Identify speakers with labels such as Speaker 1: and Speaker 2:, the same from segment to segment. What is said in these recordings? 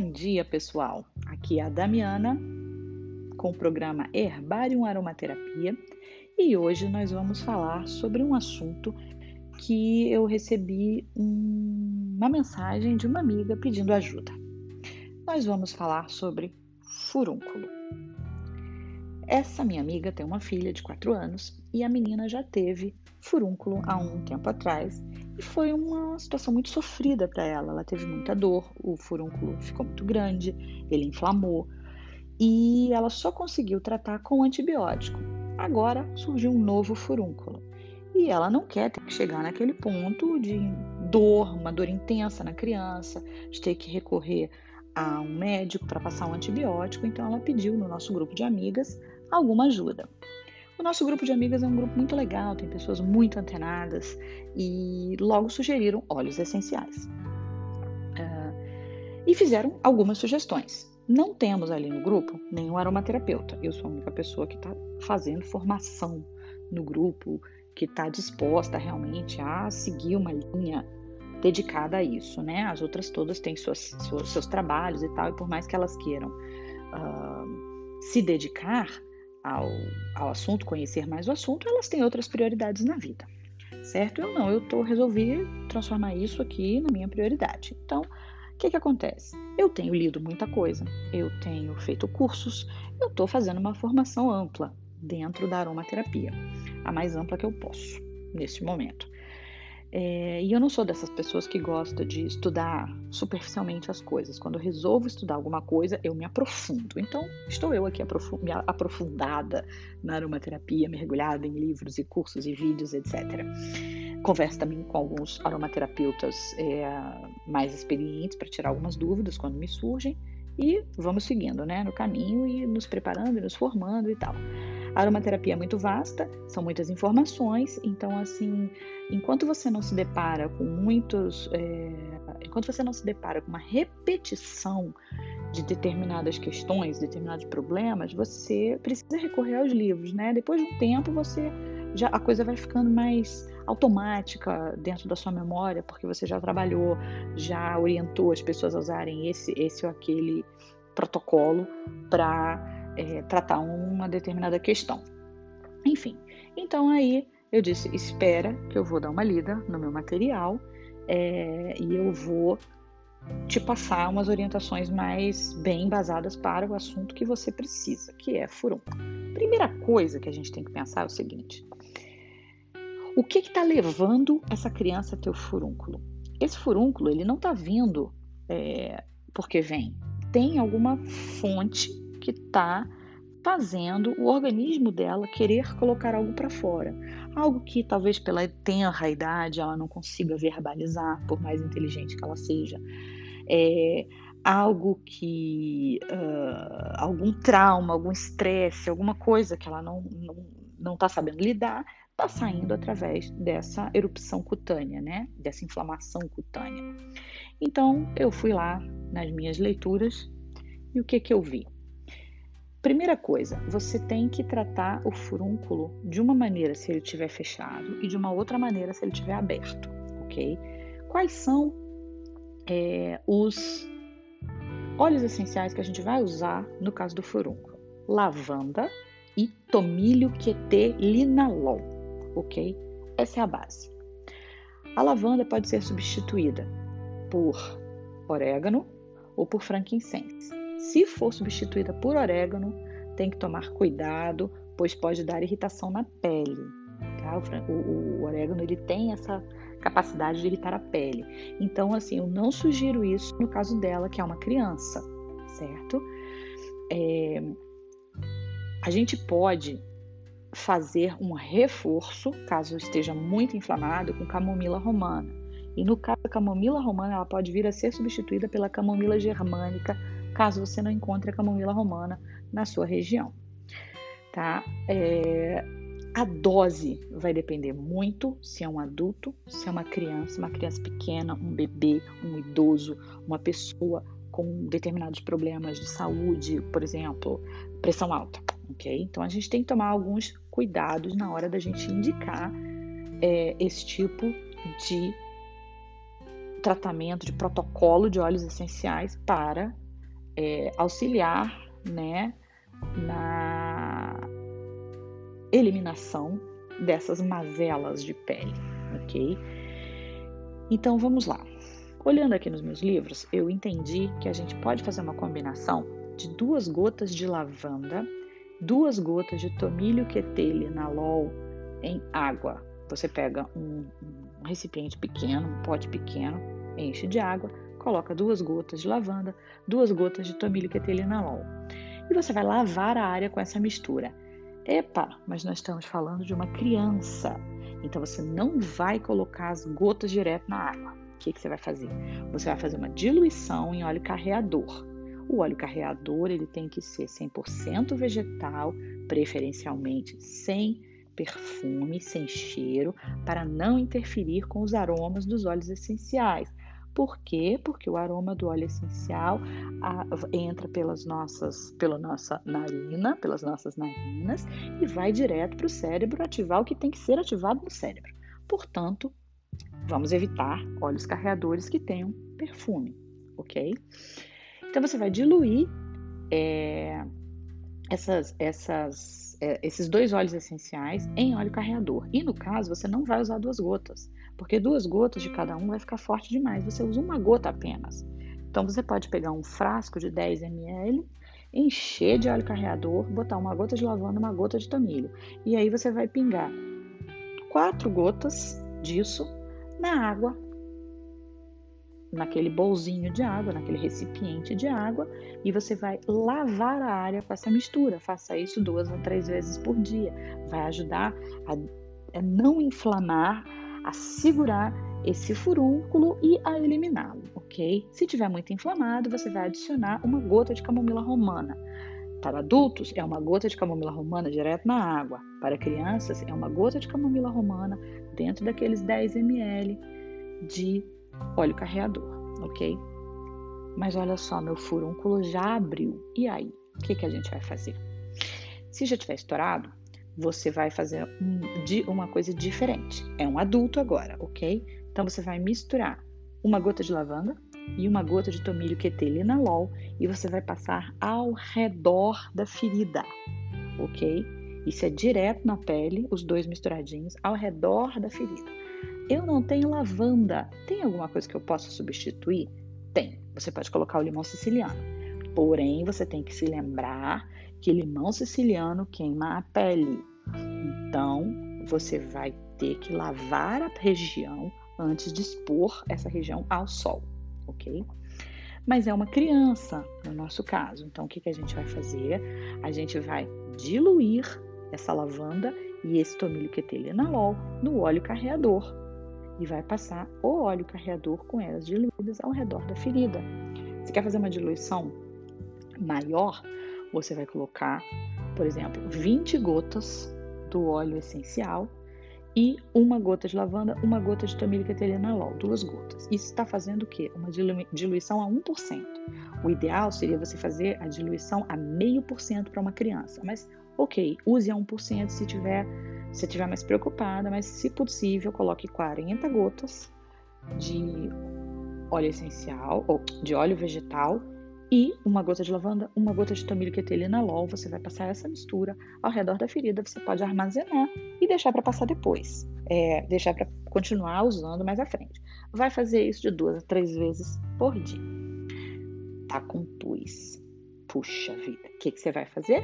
Speaker 1: Bom dia, pessoal. Aqui é a Damiana com o programa Herbarium Aromaterapia e hoje nós vamos falar sobre um assunto que eu recebi uma mensagem de uma amiga pedindo ajuda. Nós vamos falar sobre furúnculo. Essa minha amiga tem uma filha de 4 anos e a menina já teve furúnculo há um tempo atrás e foi uma situação muito sofrida para ela. Ela teve muita dor, o furúnculo ficou muito grande, ele inflamou e ela só conseguiu tratar com antibiótico. Agora surgiu um novo furúnculo e ela não quer ter que chegar naquele ponto de dor, uma dor intensa na criança, de ter que recorrer a um médico para passar um antibiótico. Então ela pediu no nosso grupo de amigas alguma ajuda. O nosso grupo de amigas é um grupo muito legal, tem pessoas muito antenadas e logo sugeriram óleos essenciais. Uh, e fizeram algumas sugestões. Não temos ali no grupo nenhum aromaterapeuta. Eu sou a única pessoa que está fazendo formação no grupo, que está disposta realmente a seguir uma linha dedicada a isso, né? As outras todas têm suas, suas, seus trabalhos e tal, e por mais que elas queiram uh, se dedicar, ao, ao assunto, conhecer mais o assunto, elas têm outras prioridades na vida, certo? Eu não, eu tô, resolvi transformar isso aqui na minha prioridade. Então, o que, que acontece? Eu tenho lido muita coisa, eu tenho feito cursos, eu estou fazendo uma formação ampla dentro da aromaterapia, a mais ampla que eu posso neste momento. É, e eu não sou dessas pessoas que gosta de estudar superficialmente as coisas. Quando eu resolvo estudar alguma coisa, eu me aprofundo. Então, estou eu aqui aprofundada na aromaterapia, mergulhada em livros e cursos e vídeos, etc. Converso também com alguns aromaterapeutas é, mais experientes para tirar algumas dúvidas quando me surgem. E vamos seguindo né, no caminho e nos preparando e nos formando e tal. Aromaterapia é muito vasta, são muitas informações, então, assim, enquanto você não se depara com muitos. É, enquanto você não se depara com uma repetição de determinadas questões, determinados problemas, você precisa recorrer aos livros, né? Depois de um tempo, você já a coisa vai ficando mais automática dentro da sua memória, porque você já trabalhou, já orientou as pessoas a usarem esse, esse ou aquele protocolo para é, tratar uma determinada questão. Enfim, então aí eu disse: espera que eu vou dar uma lida no meu material é, e eu vou te passar umas orientações mais bem embasadas para o assunto que você precisa, que é furúnculo. Primeira coisa que a gente tem que pensar é o seguinte: o que está levando essa criança a ter o furúnculo? Esse furúnculo ele não está vindo é, porque vem, tem alguma fonte que está fazendo o organismo dela querer colocar algo para fora. Algo que talvez pela tenra idade ela não consiga verbalizar, por mais inteligente que ela seja. É, algo que. Uh, algum trauma, algum estresse, alguma coisa que ela não está não, não tá sabendo lidar, está saindo através dessa erupção cutânea, né? Dessa inflamação cutânea. Então, eu fui lá nas minhas leituras e o que, que eu vi? Primeira coisa, você tem que tratar o furúnculo de uma maneira se ele estiver fechado e de uma outra maneira se ele estiver aberto, ok? Quais são é, os óleos essenciais que a gente vai usar no caso do furúnculo? Lavanda e tomilho QT linalol, ok? Essa é a base. A lavanda pode ser substituída por orégano ou por frankincense. Se for substituída por orégano, tem que tomar cuidado, pois pode dar irritação na pele. Tá? O, o, o orégano ele tem essa capacidade de irritar a pele. Então, assim, eu não sugiro isso no caso dela, que é uma criança, certo? É, a gente pode fazer um reforço, caso esteja muito inflamado, com camomila romana. E no caso da camomila romana, ela pode vir a ser substituída pela camomila germânica caso você não encontre a camomila romana na sua região. Tá? É, a dose vai depender muito se é um adulto, se é uma criança, uma criança pequena, um bebê, um idoso, uma pessoa com determinados problemas de saúde, por exemplo, pressão alta, ok? Então a gente tem que tomar alguns cuidados na hora da gente indicar é, esse tipo de tratamento, de protocolo de óleos essenciais para é, auxiliar né, na eliminação dessas mazelas de pele, ok? Então vamos lá. Olhando aqui nos meus livros, eu entendi que a gente pode fazer uma combinação de duas gotas de lavanda, duas gotas de tomilho quetelinalol em água. Você pega um, um recipiente pequeno, um pote pequeno, enche de água, coloca duas gotas de lavanda, duas gotas de tomilho quetelinalol. E você vai lavar a área com essa mistura. Epa, mas nós estamos falando de uma criança. Então você não vai colocar as gotas direto na água. O que, que você vai fazer? Você vai fazer uma diluição em óleo carreador. O óleo carreador ele tem que ser 100% vegetal, preferencialmente sem perfume, sem cheiro, para não interferir com os aromas dos óleos essenciais. Por quê? Porque o aroma do óleo essencial a, entra pelas nossas, pela nossa narina, pelas nossas narinas e vai direto para o cérebro ativar o que tem que ser ativado no cérebro. Portanto, vamos evitar óleos carreadores que tenham perfume, ok? Então você vai diluir é, essas, essas, esses dois óleos essenciais em óleo carreador. E no caso, você não vai usar duas gotas porque duas gotas de cada um vai ficar forte demais. Você usa uma gota apenas. Então você pode pegar um frasco de 10 ml, encher de óleo carreador, botar uma gota de lavanda, uma gota de tomilho. E aí você vai pingar quatro gotas disso na água, naquele bolzinho de água, naquele recipiente de água, e você vai lavar a área com essa mistura. Faça isso duas ou três vezes por dia. Vai ajudar a não inflamar a segurar esse furúnculo e a eliminá-lo, ok? Se tiver muito inflamado, você vai adicionar uma gota de camomila romana. Para adultos, é uma gota de camomila romana direto na água. Para crianças, é uma gota de camomila romana dentro daqueles 10 ml de óleo carreador, ok? Mas olha só, meu furúnculo já abriu. E aí? O que, que a gente vai fazer? Se já tiver estourado, você vai fazer um, de uma coisa diferente. É um adulto agora, ok? Então você vai misturar uma gota de lavanda e uma gota de tomilho quetelinalol e você vai passar ao redor da ferida, ok? Isso é direto na pele, os dois misturadinhos, ao redor da ferida. Eu não tenho lavanda. Tem alguma coisa que eu possa substituir? Tem. Você pode colocar o limão siciliano. Porém, você tem que se lembrar que limão siciliano queima a pele. Então, você vai ter que lavar a região antes de expor essa região ao sol, ok? Mas é uma criança, no nosso caso. Então, o que, que a gente vai fazer? A gente vai diluir essa lavanda e esse tomilho quetelinalol no óleo carreador e vai passar o óleo carreador com elas diluídas ao redor da ferida. Se quer fazer uma diluição maior, você vai colocar, por exemplo, 20 gotas do óleo essencial e uma gota de lavanda, uma gota de tomilho quetelinalol, duas gotas. Isso está fazendo o quê? Uma diluição a 1%. O ideal seria você fazer a diluição a meio por cento para uma criança, mas ok, use a 1% se tiver se estiver mais preocupada, mas se possível, coloque 40 gotas de óleo essencial ou de óleo vegetal e uma gota de lavanda, uma gota de tomilho quetelinalol. Você vai passar essa mistura ao redor da ferida. Você pode armazenar e deixar para passar depois, é, deixar para continuar usando mais à frente. Vai fazer isso de duas a três vezes por dia. Tá com pus. Puxa vida, o que, que você vai fazer?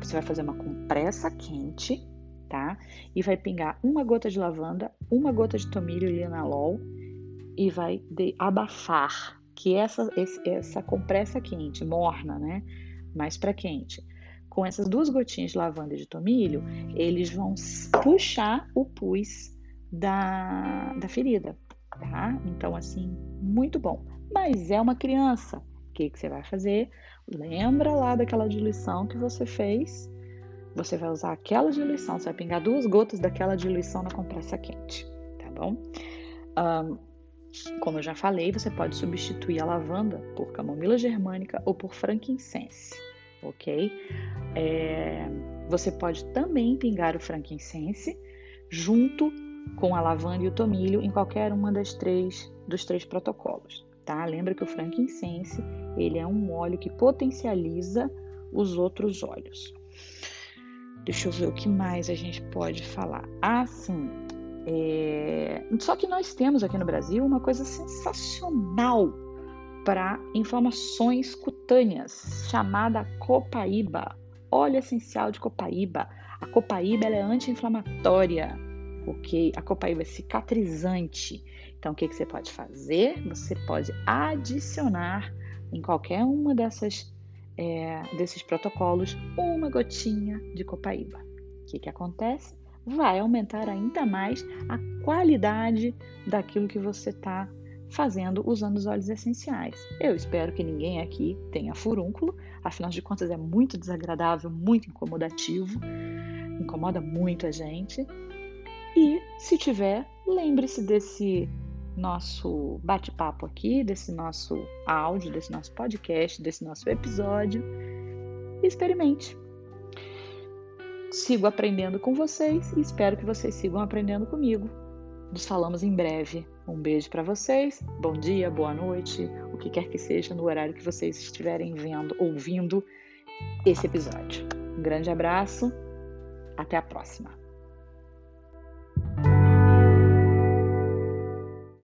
Speaker 1: Você vai fazer uma compressa quente, tá? E vai pingar uma gota de lavanda, uma gota de tomilho linalol e vai abafar que essa, essa compressa quente, morna, né? Mais para quente, com essas duas gotinhas de lavanda e de tomilho, eles vão puxar o pus da, da ferida, tá? Então, assim, muito bom. Mas é uma criança. O que, que você vai fazer? Lembra lá daquela diluição que você fez? Você vai usar aquela diluição, você vai pingar duas gotas daquela diluição na compressa quente, tá bom? Um, como eu já falei, você pode substituir a lavanda por camomila germânica ou por frankincense, ok? É, você pode também pingar o frankincense junto com a lavanda e o tomilho em qualquer uma das três dos três protocolos. tá? Lembra que o frankincense, ele é um óleo que potencializa os outros óleos. Deixa eu ver o que mais a gente pode falar. Ah, sim. É... Só que nós temos aqui no Brasil uma coisa sensacional para inflamações cutâneas, chamada copaíba. Óleo essencial de copaíba. A copaíba é anti-inflamatória, ok? A copaíba é cicatrizante. Então, o que, que você pode fazer? Você pode adicionar em qualquer uma dessas é, desses protocolos uma gotinha de copaíba. O que, que acontece? Vai aumentar ainda mais a qualidade daquilo que você está fazendo usando os óleos essenciais. Eu espero que ninguém aqui tenha furúnculo, afinal de contas é muito desagradável, muito incomodativo, incomoda muito a gente. E se tiver, lembre-se desse nosso bate-papo aqui, desse nosso áudio, desse nosso podcast, desse nosso episódio. Experimente. Sigo aprendendo com vocês e espero que vocês sigam aprendendo comigo. Nos falamos em breve. Um beijo para vocês. Bom dia, boa noite, o que quer que seja no horário que vocês estiverem vendo, ouvindo esse episódio. Um grande abraço. Até a próxima.